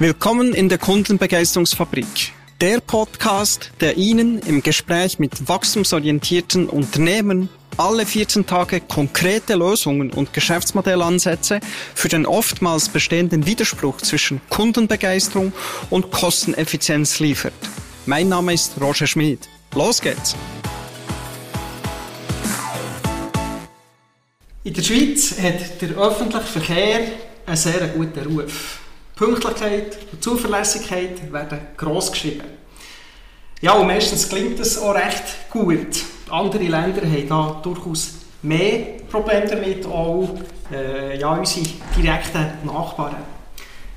Willkommen in der Kundenbegeisterungsfabrik. Der Podcast, der Ihnen im Gespräch mit wachstumsorientierten Unternehmen alle 14 Tage konkrete Lösungen und Geschäftsmodellansätze für den oftmals bestehenden Widerspruch zwischen Kundenbegeisterung und Kosteneffizienz liefert. Mein Name ist Roger Schmid. Los geht's! In der Schweiz hat der öffentliche Verkehr einen sehr guten Ruf. Pünktlichkeit und Zuverlässigkeit werden gross geschrieben. Ja, und meistens klingt das auch recht gut. Andere Länder haben da durchaus mehr Probleme damit, auch äh, ja, unsere direkten Nachbarn.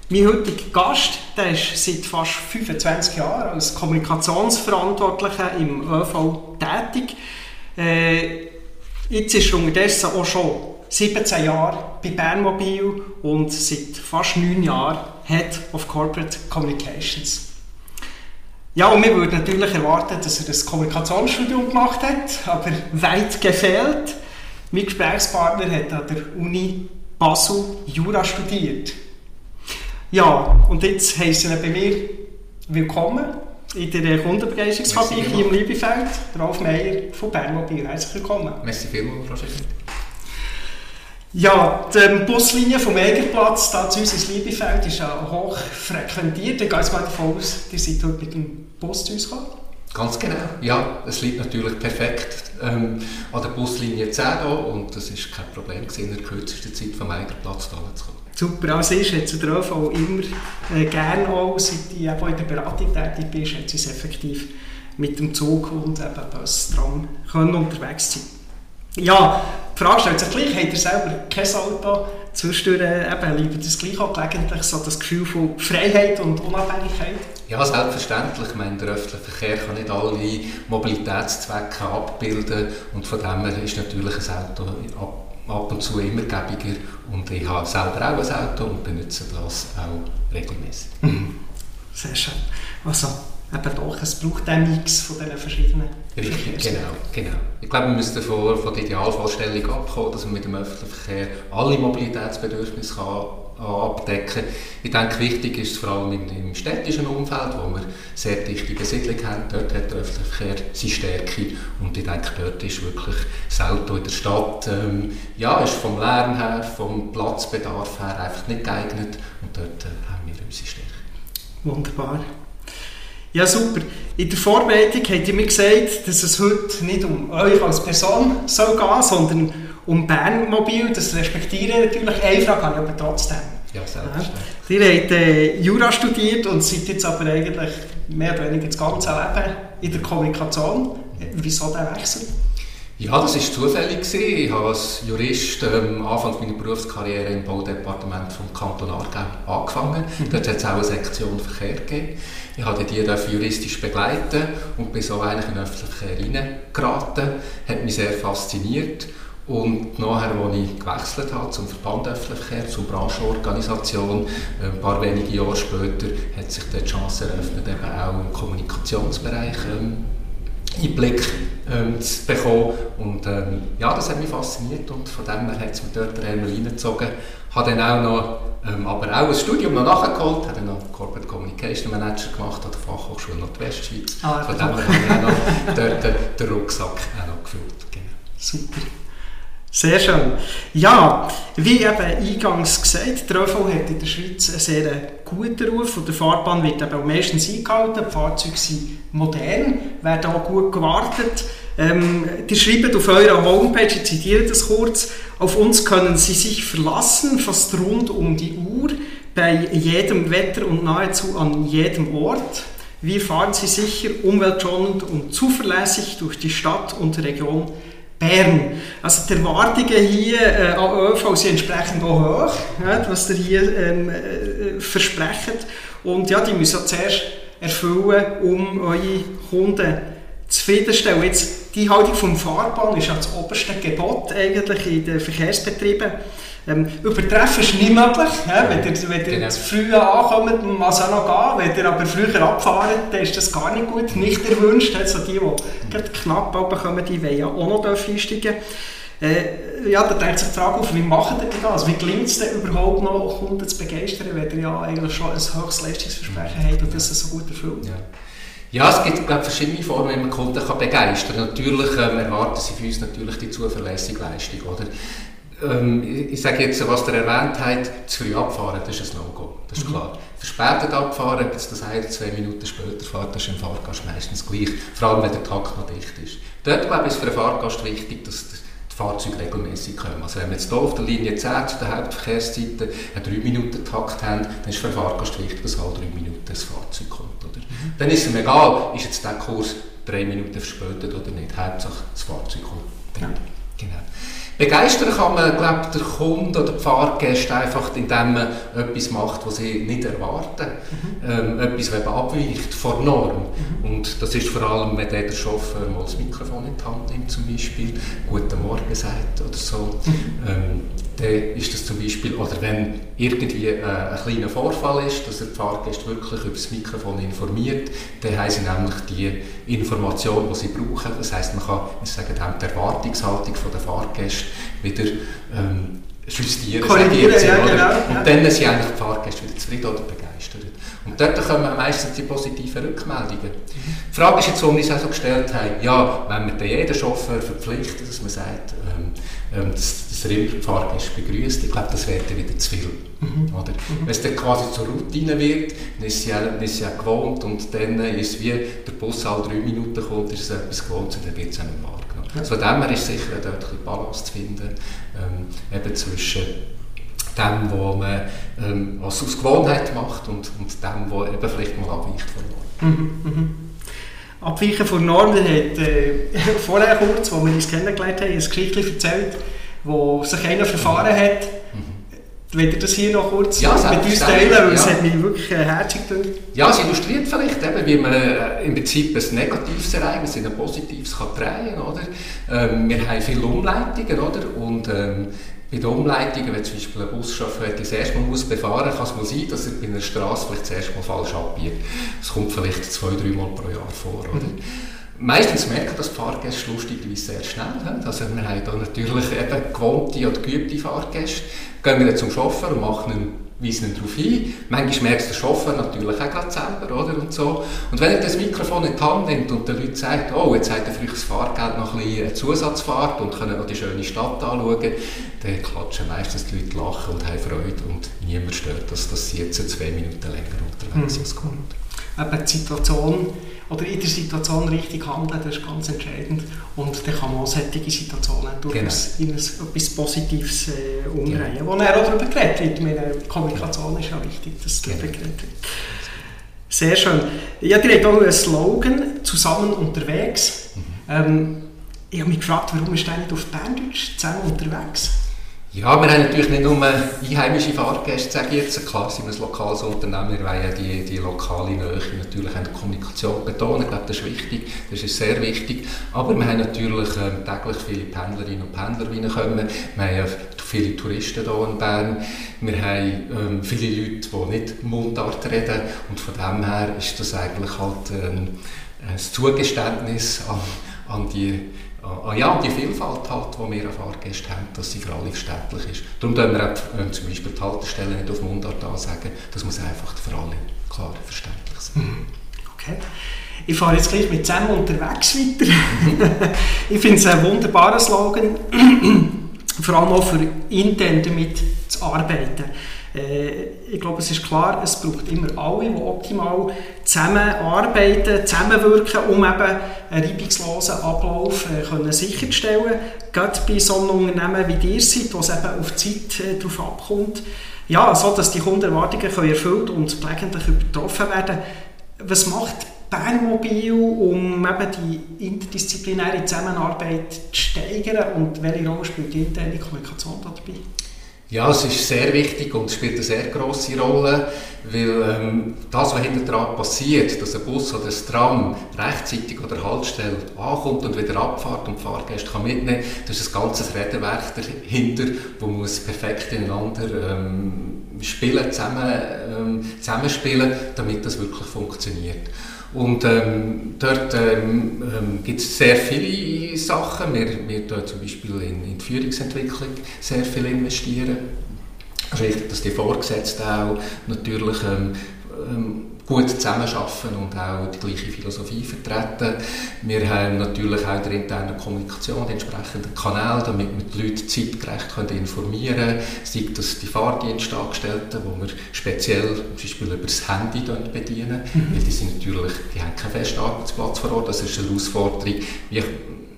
Mein heutiger Gast der ist seit fast 25 Jahren als Kommunikationsverantwortlicher im ÖV tätig. Äh, jetzt ist er unterdessen auch schon 17 Jahre bei Bernmobil und seit fast 9 Jahren Head of Corporate Communications. Ja, und wir würden natürlich erwarten, dass er das Kommunikationsstudium gemacht hat, aber weit gefehlt. Mein Gesprächspartner hat an der Uni Basel Jura studiert. Ja, und jetzt heißen bei mir willkommen in der Kundenbegeisterungsfabrik hier im Liebefeld, Ralf Meier von Bernmobil. Herzlich willkommen. Merci vielmals, Roger. Ja, die Buslinie vom Egerplatz da zu uns ins Liebefeld ist ja hoch frequentiert. Ich gehe jetzt mal davon aus, ihr seid heute mit dem Bus zu uns gekommen. Ganz genau, ja. Es liegt natürlich perfekt ähm, an der Buslinie 10 da und es war kein Problem gewesen, in der kürzesten Zeit vom Egerplatz da zu kommen. Super, als ist, sie der ÖV immer äh, gerne auch, seit ich eben in der Beratung tätig bin, hat sie es effektiv mit dem Zug und eben Bus, Tram können unterwegs sein ja, die Frage stellt sich gleich, habt ihr selber kein Auto? Zwischendurch eben, liebt das gleich auch gelegentlich so das Gefühl von Freiheit und Unabhängigkeit? Ja, selbstverständlich. Ich meine, der öffentliche Verkehr kann nicht alle Mobilitätszwecke abbilden und von dem her ist natürlich ein Auto ab, ab und zu immer gäbiger und ich habe selber auch ein Auto und benutze das auch regelmäßig. Mhm. Sehr schön. Also, eben doch, es braucht einen Mix von diesen verschiedenen Richtig, genau, genau. Ich glaube, wir müssen von, von der Idealvorstellung abkommen, dass man mit dem öffentlichen Verkehr alle Mobilitätsbedürfnisse kann, abdecken kann. Ich denke, wichtig ist vor allem im, im, städtischen Umfeld, wo wir sehr dichte Besiedlung haben. Dort hat der öffentliche Verkehr seine Stärke und ich denke, dort ist wirklich das Auto in der Stadt, ähm, ja, ist vom Lärm her, vom Platzbedarf her einfach nicht geeignet und dort äh, haben wir unsere Stärke. Wunderbar. Ja, super. In der Vorbereitung habt ihr mir gesagt, dass es heute nicht um euch als Person soll gehen sondern um Bernmobil. Das respektiere ich natürlich. Eine Frage habe ich aber trotzdem. Ja, selbstverständlich. Ja. Ihr habt äh, Jura studiert und seid jetzt aber eigentlich mehr oder weniger das ganze Leben in der Kommunikation. Wieso der Wechsel? Ja, das war zufällig. Ich habe als Jurist ähm, Anfang meiner Berufskarriere im Baudepartement vom Kanton Aargau angefangen. Mhm. Dort hat es auch eine Sektion Verkehr gegeben. Ich habe die juristisch begleiten und bin so eigentlich in den öffentlichen Verkehr reingeraten. Hat mich sehr fasziniert. Und nachher, als ich gewechselt habe zum Verband Öffentlicher Verkehr, zur Branchenorganisation, ein paar wenige Jahre später, hat sich die Chance eröffnet, eben auch im Kommunikationsbereich ähm, Einblick ähm, zu bekommen. Und ähm, ja, das hat mich fasziniert und von dem her hat es mich dort einmal reingezogen. Habe dann auch noch, ähm, aber auch ein Studium noch nachgeholt, habe dann noch Corporate Communication Manager gemacht an der Fachhochschule Nordwestschweiz. Ah, von dem her habe ich auch noch dort den, den Rucksack auch noch gefüllt. Genau. Super. Sehr schön. Ja, wie eben eingangs gesagt, der ÖV hat in der Schweiz einen sehr guten Ruf und der Fahrbahn wird eben auch meistens eingehalten. Die Fahrzeuge sind modern, werden auch gut gewartet. Ähm, die schreiben auf eurer Homepage, ich zitiere das kurz, auf uns können Sie sich verlassen, fast rund um die Uhr, bei jedem Wetter und nahezu an jedem Ort. Wir fahren Sie sicher, umweltschonend und zuverlässig durch die Stadt und Region Bern. Also die Erwartungen hier äh, an ÖV sind entsprechend auch hoch, ja, was ihr hier ähm, äh, versprecht. Und ja, die müssen zuerst erfüllen, um eure Kunden zufriedenstellen. Jetzt, die Haltung vom Fahrbahn ist ja das oberste Gebot eigentlich in den Verkehrsbetrieben. Ähm, übertreffen ist nicht möglich. Ja? Wenn ihr, wenn ihr genau. zu früh ankommt, muss es auch noch gehen. Wenn ihr aber früher abfahren, dann ist das gar nicht gut, nicht erwünscht. Also die, die knapp bekommen, die wollen ja auch noch einsteigen. Äh, ja, da drängt sich die Frage auf, wie machen ihr das? Also, wie gelingt es denn überhaupt noch, Kunden zu begeistern, wenn ihr ja eigentlich schon ein höchstes Leistungsversprechen habt und das so gut erfüllt? Ja. Ja, es gibt glaube verschiedene Formen, wie man Kunden kann begeistern kann. Natürlich ähm, erwarten sie von uns natürlich die zuverlässige Leistung. Oder? Ähm, ich, sage jetzt, was ihr erwähnt habt, zu früh abfahren, das ist ein No-Go, das ist mhm. klar. Verspätet abfahren, bis das heißt, zwei Minuten später fährt, das ist im Fahrgast meistens gleich, vor allem wenn der Takt noch dicht ist. Dort glaube ich, ist für den Fahrgast wichtig, dass die Fahrzeuge regelmäßig kommen. Also wenn wir jetzt hier auf der Linie 10 zu der Hauptverkehrszeiten einen 3-Minuten-Takt haben, dann ist für den Fahrgast wichtig, dass alle 3 Minuten das Fahrzeug kommt. Oder? Mhm. Dann ist es ihm egal, ist jetzt der Kurs 3 Minuten verspätet oder nicht. Hauptsache das Fahrzeug kommt. Ja. Genau. Begeistern kann man, glaube der Kunde oder die Fahrgäste einfach, indem man etwas macht, was sie nicht erwarten. Mhm. Ähm, etwas, was abweicht von Norm. Mhm. Und das ist vor allem, wenn der Chauffeur mal das Mikrofon in die Hand nimmt, zum Beispiel, «Guten Morgen» sagt oder so. Mhm. Ähm, dann ist das zum Beispiel, oder wenn irgendwie äh, ein kleiner Vorfall ist, dass er die Fahrgäste wirklich über das Mikrofon informiert, dann haben sie nämlich die Information, die sie brauchen. Das heisst, man kann ich sage, die Erwartungshaltung der Fahrgäste wieder ähm, justieren. Korrigieren, ja, genau. Und dann sind eigentlich die Fahrgäste wieder zufrieden oder begeistert. Und dort kommen meistens die positiven Rückmeldungen. Die Frage ist jetzt, warum wir es auch so gestellt haben, ja, wenn wir jeden Chauffeur verpflichten, dass man sagt, ähm, ähm, das, das Fahrgäste begrüßt, ich glaube, das wäre dann wieder zu viel. Mhm. Oder? Mhm. Wenn es dann quasi zur Routine wird, dann ist sie, auch, ist sie auch gewohnt und dann ist es wie der Bus alle drei Minuten kommt, ist es etwas gewohnt und dann wird es auch nicht wahrgenommen. Ja. Also von dem her ist sicher dort ein bisschen Balance zu finden, ähm, eben zwischen dem, was man ähm, was aus Gewohnheit macht und, und dem, was eben vielleicht mal abweicht von Norm. Abweichen von Norm, der hat äh, vorher kurz, wo wir uns kennengelernt haben, ein Geschichtchen erzählt, wo sich einer verfahren hat. Mhm. Wollt ihr das hier noch kurz ja, mit uns teilen? Weil ja. es hat mich wirklich äh, herzig gedacht. Ja, es illustriert vielleicht, eben, wie man äh, im Prinzip ein negatives Ereignis in ein positives kann drehen kann. Ähm, wir haben viele Umleitungen, oder? Und, ähm, bei den Umleitungen, wenn zum Beispiel ein Buschauffeur das erste Mal muss befahren kann es mal sein, dass er bei einer Straße vielleicht das erste Mal falsch abbiegt. Das kommt vielleicht zwei, drei Mal pro Jahr vor. Oder? Mhm. Meistens merken das die Fahrgäste lustigerweise sehr schnell. Also wir haben da natürlich eben gewohnte oder geübte Fahrgäste. Gehen wir dann zum Chauffeur und machen einen weisen ihn darauf hin. Manchmal merkt der Chauffeur natürlich auch gerade selber, oder? Und, so. und wenn er das Mikrofon in die Hand nimmt und den Leuten sagt, oh, jetzt hat er euch das Fahrgeld noch ein bisschen Zusatzfahrt und können noch die schöne Stadt anschauen, dann klatschen meistens die Leute lachen und haben Freude und niemand stört das, dass sie jetzt zwei Minuten länger unterwegs sind. Mhm. Eben die Situation oder in der Situation richtig handeln, das ist ganz entscheidend. Und dann kann man auch solche Situationen durchaus genau. in etwas Positives äh, umdrehen. Genau. Wo dann auch darüber geredet wird. Meine Kommunikation ist ja wichtig, dass darüber genau. geredet wird. Sehr schön. Ja, habt auch einen Slogan, «Zusammen unterwegs». Mhm. Ähm, ich habe mich gefragt, warum ist der nicht auf Berndeutsch «Zusammen unterwegs»? Ja, wir haben natürlich nicht nur einheimische Fahrgäste, sage ich jetzt, klar sind wir ein lokales Unternehmen, wir wollen ja die, die lokale Nähe natürlich an der Kommunikation betonen, ich glaube, das ist wichtig, das ist sehr wichtig, aber wir haben natürlich ähm, täglich viele Pendlerinnen und Pendler, die kommen, wir haben viele Touristen hier in Bern, wir haben ähm, viele Leute, die nicht Mundart reden. Und von dem her ist das eigentlich halt ähm, ein Zugeständnis an, an die Ah, ja, die Vielfalt, halt, die wir an Fahrgästen haben, dass sie für alle verständlich ist. Darum können wir auch, äh, zum Beispiel die Haltestellen nicht auf Mundart ansagen, das muss einfach für alle klar verständlich sein. Mhm. Okay. Ich fahre jetzt gleich mit zusammen unterwegs weiter. ich finde es ein wunderbarer Slogan, vor allem auch für intern damit zu arbeiten. Äh, ich glaube, es ist klar, es braucht immer alle, die optimal zusammenarbeiten, zusammenwirken, um eben einen reibungslosen Ablauf äh, können sicherzustellen. Gerade bei so einem Unternehmen wie dir wo es eben auf die Zeit äh, darauf abkommt, ja, so dass die Kundenerwartungen erfüllt und gelegentlich übertroffen werden. Was macht Bernmobil, um eben die interdisziplinäre Zusammenarbeit zu steigern und welche Rolle spielt die interne Kommunikation dabei? Ja, es ist sehr wichtig und spielt eine sehr große Rolle, weil ähm, das, was hinter dran passiert, dass ein Bus oder ein Tram rechtzeitig an der Haltestelle ankommt und wieder abfährt und Fahrgäste kann mitnehmen das ist ein ganzes Räderwerk dahinter, das muss perfekt ineinander ähm, Spielen, zusammen, ähm, zusammenspielen, damit das wirklich funktioniert. Und ähm, dort ähm, ähm, gibt es sehr viele Sachen. Wir, wir tun zum Beispiel in, in die Führungsentwicklung sehr viel investieren. Es ist wichtig, dass die Vorgesetzten auch natürlich ähm, ähm gut zusammenarbeiten und auch die gleiche Philosophie vertreten. Wir haben natürlich auch in der internen Kommunikation die entsprechenden Kanäle, damit wir die Leute zeitgerecht können informieren können. Sei das die Fahrdienstangestellten, die wir speziell zum Beispiel über das Handy bedienen, mhm. weil die sind natürlich, die haben keinen festen Arbeitsplatz vor Ort. Das ist eine Herausforderung. Wie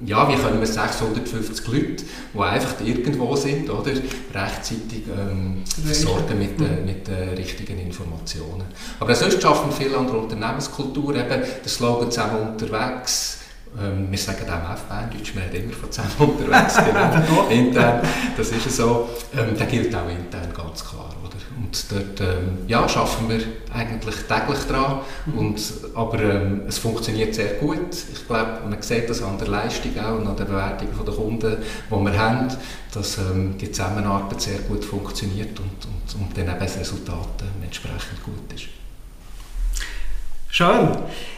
ja, wie können wir 650 Leute, die einfach irgendwo sind, oder, rechtzeitig ähm, versorgen mit, äh, mit den äh, richtigen Informationen. Aber sonst schaffen wir viel an der Unternehmenskultur, eben der Slogan «Zusammen unterwegs», ähm, wir sagen auch auf Berndeutsch, wir reden immer von zusammen unterwegs, genau, intern, das ist so. Ähm, der gilt auch intern ganz klar. Und dort ähm, ja, arbeiten wir eigentlich täglich dran. Und, aber ähm, es funktioniert sehr gut. Ich glaube, man sieht das an der Leistung auch und an der Bewertung der Kunden, die wir haben, dass ähm, die Zusammenarbeit sehr gut funktioniert und, und, und dann eben das Resultat äh, entsprechend gut ist. Schön.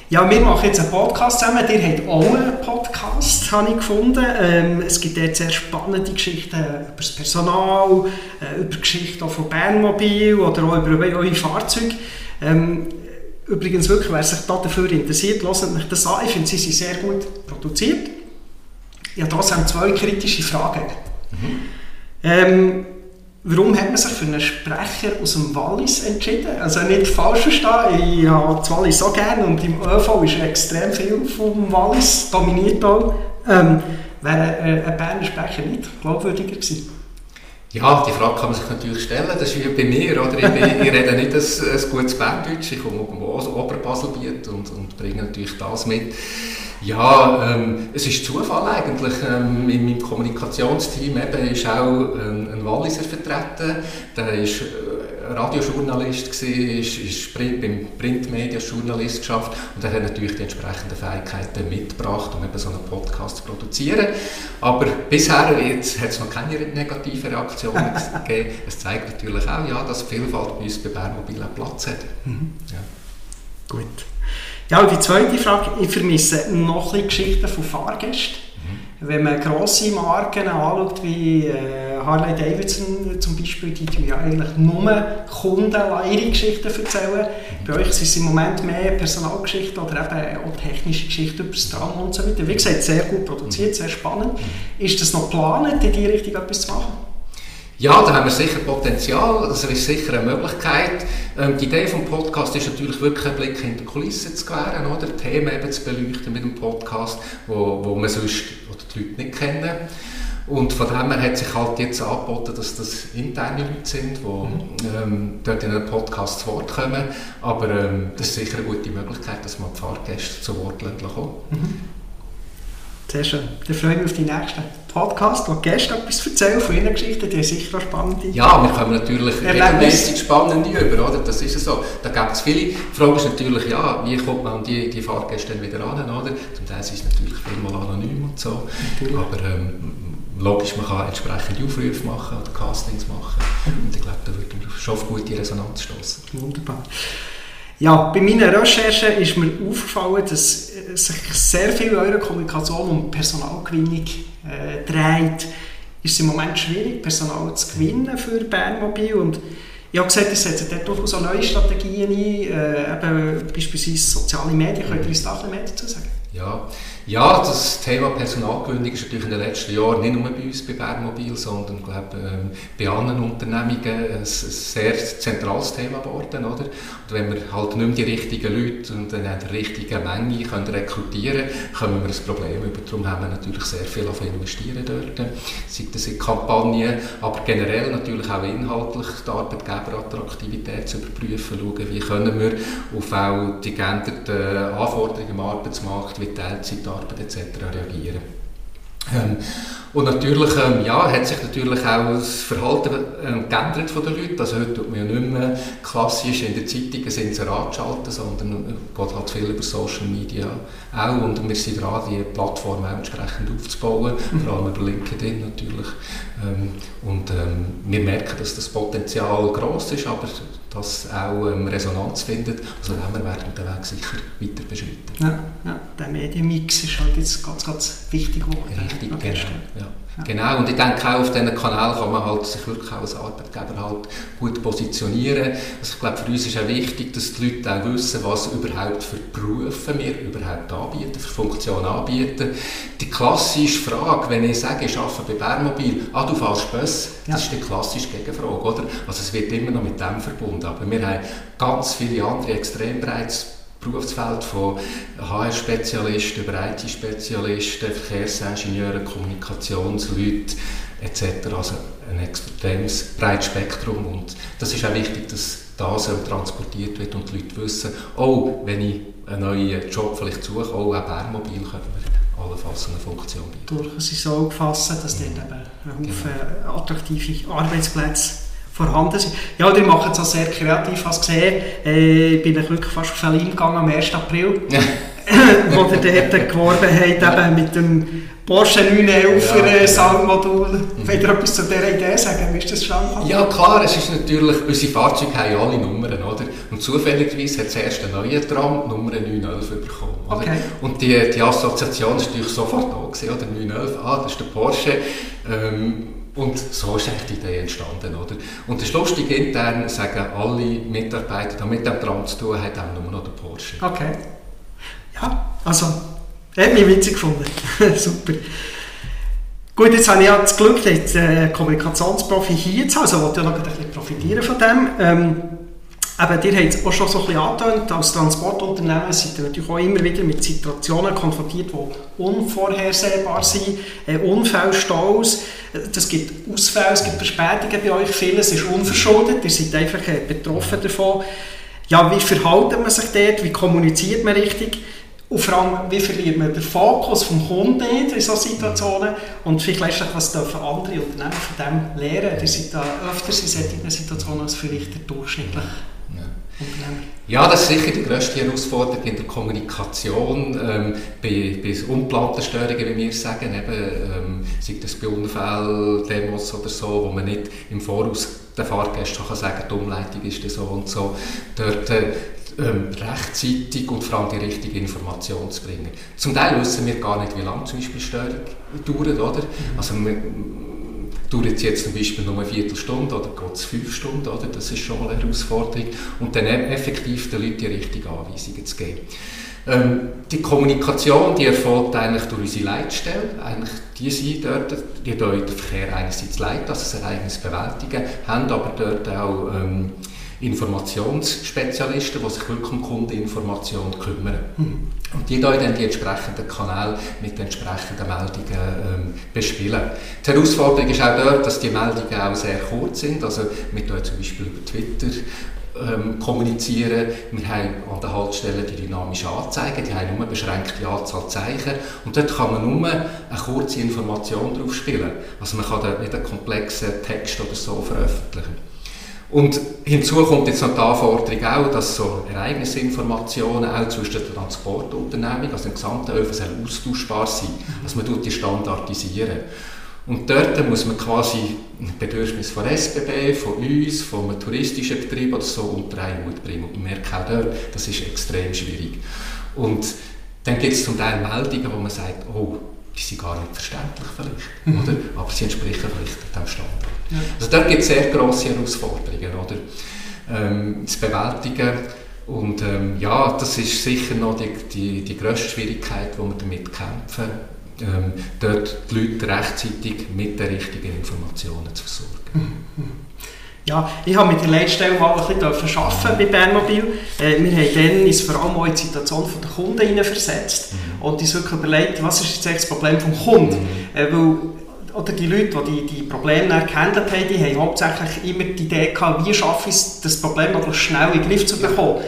Ja, wir machen jetzt einen Podcast zusammen. Ihr habt auch einen Podcast, habe ich gefunden. Ähm, es gibt jetzt sehr spannende Geschichten über das Personal, äh, über Geschichten von Bernmobil oder auch über eure Fahrzeuge. Ähm, übrigens wirklich, wer sich dafür interessiert, hört mich das an. Ich finde, sie sind sehr gut produziert. Ich habe trotzdem zwei kritische Fragen. Mhm. Ähm, Warum hat man sich für einen Sprecher aus dem Wallis entschieden? Also nicht falsch verstehen, ich habe das Wallis so gerne und im ÖV ist extrem viel vom Wallis dominiert auch. Ähm, wäre ein Berner Sprecher nicht glaubwürdiger gewesen? Ja, die Frage kann man sich natürlich stellen. Das ist wie bei mir. Oder? Ich, bin, ich rede nicht ein, ein gutes Berndeutsch, ich komme aus Oberbaselbiet und, und bringe natürlich das mit. Ja, ähm, es ist Zufall eigentlich. Ähm, in meinem Kommunikationsteam eben ist auch ein, ein Walliser vertreten. Der ist Radiojournalist gewesen, ist, ist beim Printmedia Journalist geschafft und er hat natürlich die entsprechenden Fähigkeiten mitgebracht, um eben so einen Podcast zu produzieren. Aber bisher jetzt hat es noch keine negativen Reaktionen gegeben. Es zeigt natürlich auch, ja, dass Vielfalt bei uns bei Bernmobil Platz hat. Mhm. Ja. Gut. Ja, und die zweite Frage, ich vermisse noch ein Geschichten von Fahrgästen. Wenn man grosse Marken anschaut, wie äh, Harley Davidson zum Beispiel, die tun ja eigentlich nur Kunden ihre Geschichten erzählen. Bei euch sind es im Moment mehr Personalgeschichten oder eben auch technische Geschichten über das Tram und so weiter. Wie gesagt, sehr gut produziert, sehr spannend. Ist das noch geplant, in diese Richtung etwas zu machen? Ja, da haben wir sicher Potenzial, das ist sicher eine Möglichkeit. Ähm, die Idee des Podcasts ist natürlich wirklich einen Blick in die Kulissen zu gewähren, oder? Themen eben zu beleuchten mit dem Podcast, wo, wo man sonst oder die Leute nicht kennen. Und von dem her hat sich halt jetzt angeboten, dass das interne Leute sind, die mhm. ähm, dort in einem Podcast zu Wort kommen. Aber ähm, das ist sicher eine gute Möglichkeit, dass man die Fahrgäste zu Wort kommen mhm. Sehr schön. Dann freue ich mich auf die nächsten Podcast, wo die Gäste etwas erzählen von ihren Geschichten, die sind sicher spannende. Ja, wir kommen natürlich regelmäßig spannende über, oder? Das ist so. Da gibt es viele. Die Frage ist natürlich, ja, wie kommt man an die, die Fahrgäste dann wieder an, oder? Zum Teil ist es natürlich vielmal anonym und so. Natürlich. Aber ähm, logisch, man kann entsprechende Aufrufe machen oder Castings machen. Und ich glaube, da würde man schon auf gute Resonanz stoßen. Wunderbar. Ja, bei meinen Recherchen ist mir aufgefallen, dass sich sehr viel eurer Kommunikation um Personalgewinnung äh, dreht. Ist es im Moment schwierig, Personal zu gewinnen für Bernmobil und ich habe gesagt, ihr setzt dort durchaus auch neue Strategien ein, äh, eben beispielsweise soziale Medien. Könnt ihr uns da ein bisschen mehr dazu sagen? Ja, ja, das Thema Personalgewinnung ist natürlich in den letzten Jahren nicht nur bei uns bei Bernmobil, sondern glaube, ähm, bei anderen Unternehmungen ein, sehr zentrales Thema geworden. Oder? Und wenn wir halt nicht mehr die richtigen Leute und in der richtigen Menge können rekrutieren können, wir ein Problem über. Darum haben wir natürlich sehr viel auf investieren dort, sei das in Kampagnen, aber generell natürlich auch inhaltlich die Arbeitgeberattraktivität zu überprüfen, schauen, wie können wir auf auch die geänderten Anforderungen im Arbeitsmarkt wie Teilzeitarbeit etc. reagieren. Ähm, und natürlich ähm, ja, hat sich natürlich auch das Verhalten ähm, geändert von den Leuten. Also heute tut man ja nicht mehr klassisch in der Zeitung ein Inserat schalten, sondern äh, geht halt viel über Social Media auch. Und wir sind dran, die Plattform auch entsprechend aufzubauen, mhm. vor allem über LinkedIn natürlich. Ähm, und ähm, wir merken, dass das Potenzial groß ist, aber das auch ähm, Resonanz findet. Also wir werden den Weg sicher weiter beschreiten. Ja, ja, der Medienmix ist halt jetzt ganz, ganz wichtig geworden. Richtig, genau. Ja. Genau, und ich denke auch auf diesem Kanal kann man halt sich wirklich auch als Arbeitgeber halt gut positionieren. Also ich glaube, für uns ist auch wichtig, dass die Leute auch wissen, was überhaupt für Berufe wir überhaupt anbieten, für Funktionen anbieten. Die klassische Frage, wenn ich sage, ich arbeite bei Bärmobil, ah, du fährst Bus, ja. das ist die klassische Gegenfrage, oder? Also es wird immer noch mit dem verbunden, aber wir haben ganz viele andere extrem breites Berufsfeld von HR-Spezialisten über IT-Spezialisten, Verkehrsingenieure, Kommunikationsleute etc. Also ein extremes breites Spektrum und das ist auch wichtig, dass das transportiert wird und die Leute wissen, oh, wenn ich einen neuen Job vielleicht suche, oh, auch Bärmobil können wir allenfalls eine Funktion bieten. Durchaus so gefasst, dass dort eben ein Haufen genau. attraktive Arbeitsplätze vorhanden sind. Ja, die machen es auch sehr kreativ, hast gesehen. Äh, bin ich wirklich fast auf Verleih gegangen am 1. April, wo ihr dort geworben habt, eben mit dem Porsche 911 ja, ja. Soundmodul. Mhm. Wollt ihr etwas zu dieser Idee sagen? Ist das schon Ja klar, es ist natürlich, unsere Fahrzeuge haben ja alle Nummern, oder? Und zufälligerweise hat es erst ein neuer Tram Nummer 911 bekommen. Oder? Okay. Und die, die Assoziation ist natürlich sofort da gewesen, oder? 911, ah, das ist der Porsche. Ähm, und so ist eigentlich die Idee entstanden. Oder? Und das Lustige intern sagen alle Mitarbeiter, die mit dem Tram zu tun haben, haben nur noch den Porsche. Okay. Ja, also, hat mich witzig gefunden. Super. Gut, jetzt habe ich ja das Glück, jetzt äh, Kommunikationsprofi hier zu haben, also wollte ich noch ein bisschen profitieren von dem. Ähm, Eben, ihr habt es auch schon so ein bisschen angetönt, als Transportunternehmen seid ihr natürlich auch immer wieder mit Situationen konfrontiert, die unvorhersehbar sind, äh, Unfälle, Staus, es gibt Ausfälle, es gibt Verspätungen bei euch, vieles ist unverschuldet, ihr seid einfach äh, betroffen davon. Ja, wie verhalten man sich dort, wie kommuniziert man richtig? Und vor allem, wie verliert man den Fokus vom Kunden in solchen Situationen? Und vielleicht letztlich, was dürfen andere Unternehmen von dem lernen? Ihr seid da öfters in solchen Situationen als vielleicht der durchschnittliche ja, das ist sicher die grösste Herausforderung in der Kommunikation. Ähm, bei, bei unplanten Störungen, wie wir sagen, eben, ähm, sei das bei Unfällen, Demos oder so, wo man nicht im Voraus den Fahrgästen kann sagen die Umleitung ist so und so. Dort, äh, ähm, rechtzeitig und vor allem die richtige Information zu bringen. Zum Teil wissen wir gar nicht, wie lange zum Beispiel Störung dauert. Oder? Also, dauert es jetzt zum Beispiel nur eine Viertelstunde oder geht es fünf Stunden, oder? das ist schon eine Herausforderung. Und dann effektiv den Leuten die richtigen Anweisungen zu geben. Ähm, die Kommunikation, die erfolgt eigentlich durch unsere Leitstelle. Eigentlich die sind dort, die dort den Verkehr einerseits leiten, also das Ereignis bewältigen, haben aber dort auch ähm, Informationsspezialisten, die sich wirklich um Kundeninformation kümmern. Mhm. Und die dann die entsprechenden Kanäle mit entsprechenden Meldungen ähm, bespielen. Die Herausforderung ist auch dort, dass die Meldungen auch sehr kurz sind. Also wir tun zum Beispiel über Twitter ähm, kommunizieren. Wir haben an der Haltestelle die dynamische Anzeige, die haben nur eine beschränkte Anzahl Zeichen und dort kann man nur eine kurze Information drauf spielen. Also man kann dort nicht einen komplexen Text oder so veröffentlichen. Und hinzu kommt jetzt noch die Anforderung auch, dass so Ereignisinformationen auch zwischen der Transportunternehmung, also im gesamten ÖV, austauschbar sein. Also man die standardisieren. Und dort muss man quasi ein Bedürfnis von SBB, von uns, von einem touristischen Betrieb oder so unter einen Hut bringen. Und ich merke auch dort, das ist extrem schwierig. Und dann gibt es zum Teil Meldungen, wo man sagt, oh, die sind gar nicht verständlich vielleicht, mhm. oder? aber sie entsprechen vielleicht dem Standard. Ja. Also da gibt es sehr grosse Herausforderungen, oder? Ähm, zu bewältigen. Und ähm, ja, das ist sicher noch die, die, die grösste Schwierigkeit, die wir damit kämpfen, ähm, dort die Leute rechtzeitig mit den richtigen Informationen zu versorgen. Mhm. Ja, ich habe mit der Leitstelle mal ein bisschen arbeiten bei Bernmobil. Äh, wir haben dann uns vor allem auch in die Situation der Kunden versetzt mhm. und uns wirklich überlegt, was ist jetzt das Problem des Kunden? Mhm. Äh, weil oder die Leute, die die, Probleme gehandelt haben, die haben hauptsächlich immer die Idee gehabt, wie schaffe ich es, das Problem möglichst schnell in den Griff zu bekommen.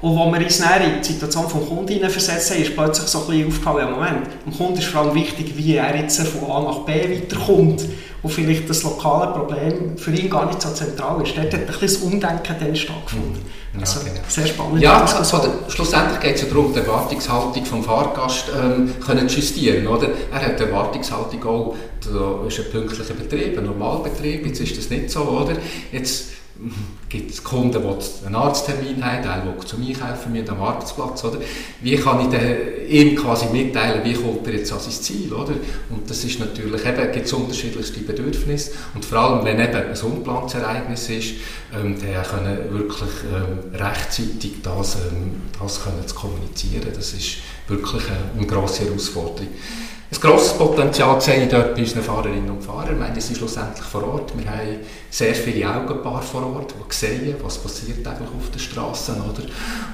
Und als wir uns in die Situation des Kunden versetzt haben, ist plötzlich so ein bisschen aufgefallen, ja, Moment, dem Kunden ist vor allem wichtig, wie er jetzt von A nach B weiterkommt. Und vielleicht das lokale Problem für ihn gar nicht so zentral ist. Dort hat ein bisschen das Umdenken dann stattgefunden. Ja, also, genau. sehr spannend. Ja, also, schlussendlich geht es ja darum, die Erwartungshaltung vom Fahrgast ähm, können zu justieren. Oder? Er hat die Erwartungshaltung auch, da ist ein pünktlicher Betrieb, ein Normalbetrieb, jetzt ist das nicht so. Oder? Jetzt, gibt es Kunden, die einen Arzttermin haben, der will zum Einkaufen mit am Arbeitsplatz, oder? Wie kann ich ihm quasi mitteilen, wie kommt er jetzt an sein Ziel, oder? Und das ist natürlich, eben, gibt es unterschiedlichste Bedürfnisse und vor allem, wenn eben ein unplantes Ereignis ist, ähm, dann können wirklich ähm, rechtzeitig das, ähm, das können zu kommunizieren, das ist wirklich eine, eine grosse Herausforderung. Ein grosses Potenzial sehe ich dort bei unseren Fahrerinnen und Fahrern. Ich meine, die sind schlussendlich vor Ort. Wir haben sehr viele Augenpaare vor Ort, die sehen, was passiert eigentlich auf den Straßen. Oder?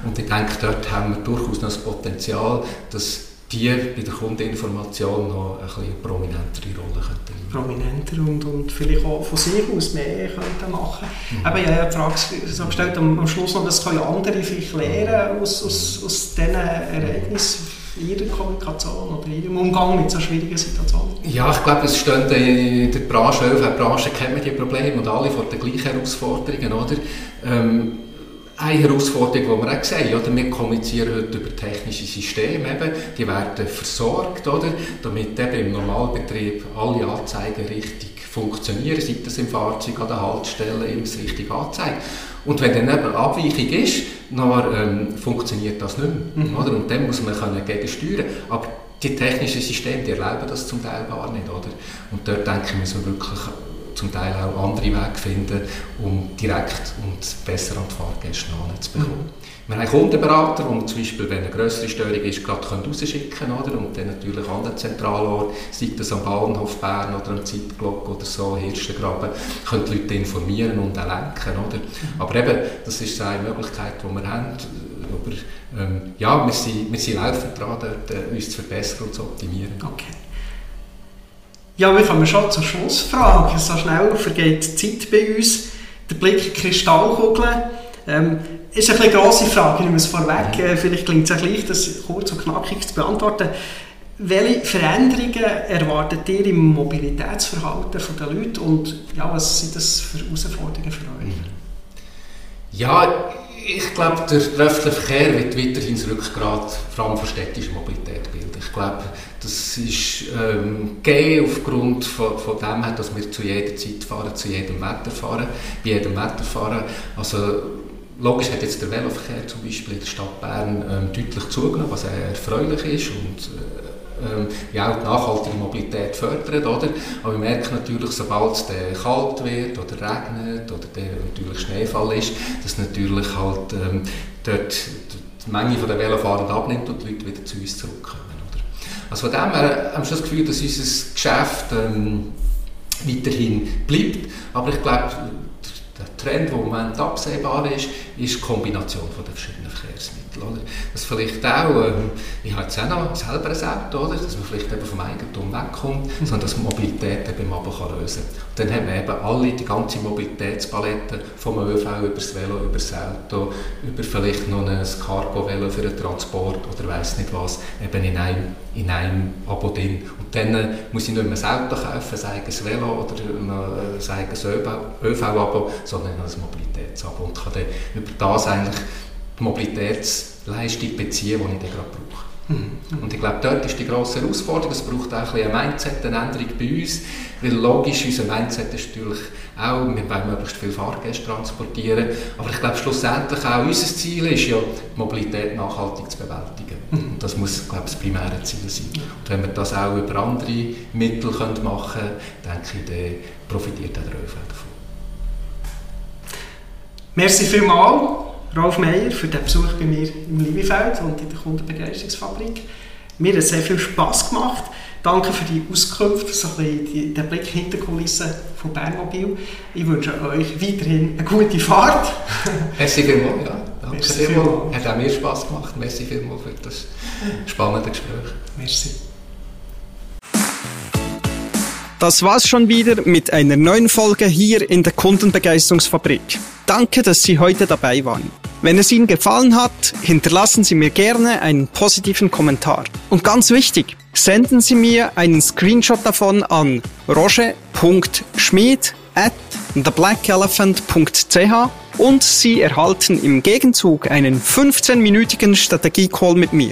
Und ich denke, dort haben wir durchaus noch das Potenzial, dass die bei der Kundeninformation noch ein bisschen prominentere Rolle könnten Prominenter und, und vielleicht auch von sich aus mehr könnten machen mhm. Aber ich habe ja die Frage so gestellt, am, am Schluss noch, das können andere vielleicht lernen aus, aus, aus diesen Ereignissen ihrer Kommunikation oder ihrem Umgang mit so schwierigen Situationen? Ja, ich glaube, es stehen in der Branche, in der Branche kennen die Probleme und alle vor den gleichen Herausforderungen, oder? Ähm, eine Herausforderung, die wir auch sehen, oder? wir kommunizieren heute über technische Systeme, eben, die werden versorgt, oder? damit eben im Normalbetrieb alle Anzeigen richtig funktionieren, sei das im Fahrzeug, an der Haltestelle, immer richtig anzeigt. Und wenn dann eben eine Abweichung ist, dann ähm, funktioniert das nicht mehr. Mhm. Oder? Und dann muss man können gegensteuern. Aber die technischen Systeme die erlauben das zum Teil gar nicht. Oder? Und dort denke ich, müssen wir wirklich zum Teil auch andere Wege finden, um direkt und besser an die Fahrgäste nachzubekommen. Mhm. Wir haben Kundenberater, die zum Beispiel, wenn eine größere Störung ist, gerade rausschicken können oder? und dann natürlich an den Zentralort, sei das am Bahnhof Bern oder am Zeitglock oder so, Hirschengraben, können die Leute informieren und auch lenken. Oder? Aber eben, das ist eine Möglichkeit, die wir haben. Aber ähm, ja, wir sind, wir sind laufend dran, dort, äh, uns zu verbessern und zu optimieren. Okay. Ja, wir kommen schon zur Schlussfrage. So schnell vergeht die Zeit bei uns. Der Blick Kristallkugel. Ähm, ist eine grosse Frage, ich es vorweg. Äh, vielleicht klingt es auch gleich, das kurz und knackig zu beantworten. Welche Veränderungen erwartet ihr im Mobilitätsverhalten der Leute und ja, was sind das für Herausforderungen für euch? Ja, ich glaube, der öffentliche Verkehr wird weiterhin das Rückgrat vor allem für städtische Mobilität bilden. Ich glaube, das ist ähm, gegeben aufgrund von, von dem, dass wir zu jeder Zeit fahren, zu jedem Wetter fahren, bei jedem Wetter fahren. Also Logisch hat jetzt der Veloverkehr zum Beispiel in der Stadt Bern ähm, deutlich zugenommen, was erfreulich ist und äh, ähm, auch die nachhaltige Mobilität fördert, oder? Aber wir merken natürlich, sobald es kalt wird oder regnet oder der natürlich Schneefall ist, dass natürlich halt ähm, dort die Menge der Velofahrenden abnimmt und die Leute wieder zu uns zurückkommen. Oder? Also von dem her haben wir das Gefühl, dass unser Geschäft ähm, weiterhin bleibt, aber ich glaube, Trend, der im Moment absehbar ist, ist die Kombination von den verschiedenen Verkehrsmitteln. Oder? Dass vielleicht auch, ähm, ich habe jetzt auch noch selber ein Auto, oder? dass man vielleicht eben vom Eigentum wegkommt, mhm. sondern dass man Mobilität eben aber kann lösen kann. Und dann haben wir eben alle, die ganze Mobilitätspalette, vom ÖV über das Velo, über das Auto, über vielleicht noch ein Cargo-Velo für den Transport oder weiß nicht was, eben in einem, in einem Abo drin. Und dann äh, muss ich nicht mehr ein Auto kaufen, ein eigenes Velo oder ein eigenes ÖV-Abo, sondern ein Mobilitätsabo und kann dann über das eigentlich die Mobilitätsleistung beziehen, die ich dann gerade brauche. Mhm. Und ich glaube, dort ist die grosse Herausforderung. Es braucht auch ein eine Mindset-Änderung bei uns, weil logisch, unser Mindset ist natürlich auch, wir wollen möglichst viele Fahrgäste transportieren, aber ich glaube, schlussendlich auch unser Ziel ist ja, die Mobilität nachhaltig zu bewältigen. Mhm. Und das muss, glaube ich, das primäre Ziel sein. Und wenn wir das auch über andere Mittel machen können, denke ich, dann profitiert auch der ÖV davon. Merci vielmals. Rolf Meier für den Besuch bei mir im Liebefeld und in der Kundenbegeisterungsfabrik. Mir hat sehr viel Spass gemacht. Danke für die Auskunft, so ein bisschen den Blick hinter die Kulissen von Bernmobil. Ich wünsche euch weiterhin eine gute Fahrt. Merci vielmals, ja. Danke Merci vielmals. Hat auch mir Spass gemacht. Merci vielmals für das spannende Gespräch. Merci. Das war's schon wieder mit einer neuen Folge hier in der Kundenbegeisterungsfabrik. Danke, dass Sie heute dabei waren. Wenn es Ihnen gefallen hat, hinterlassen Sie mir gerne einen positiven Kommentar. Und ganz wichtig, senden Sie mir einen Screenshot davon an roger.schmied at theblackelephant.ch und Sie erhalten im Gegenzug einen 15-minütigen Strategie-Call mit mir.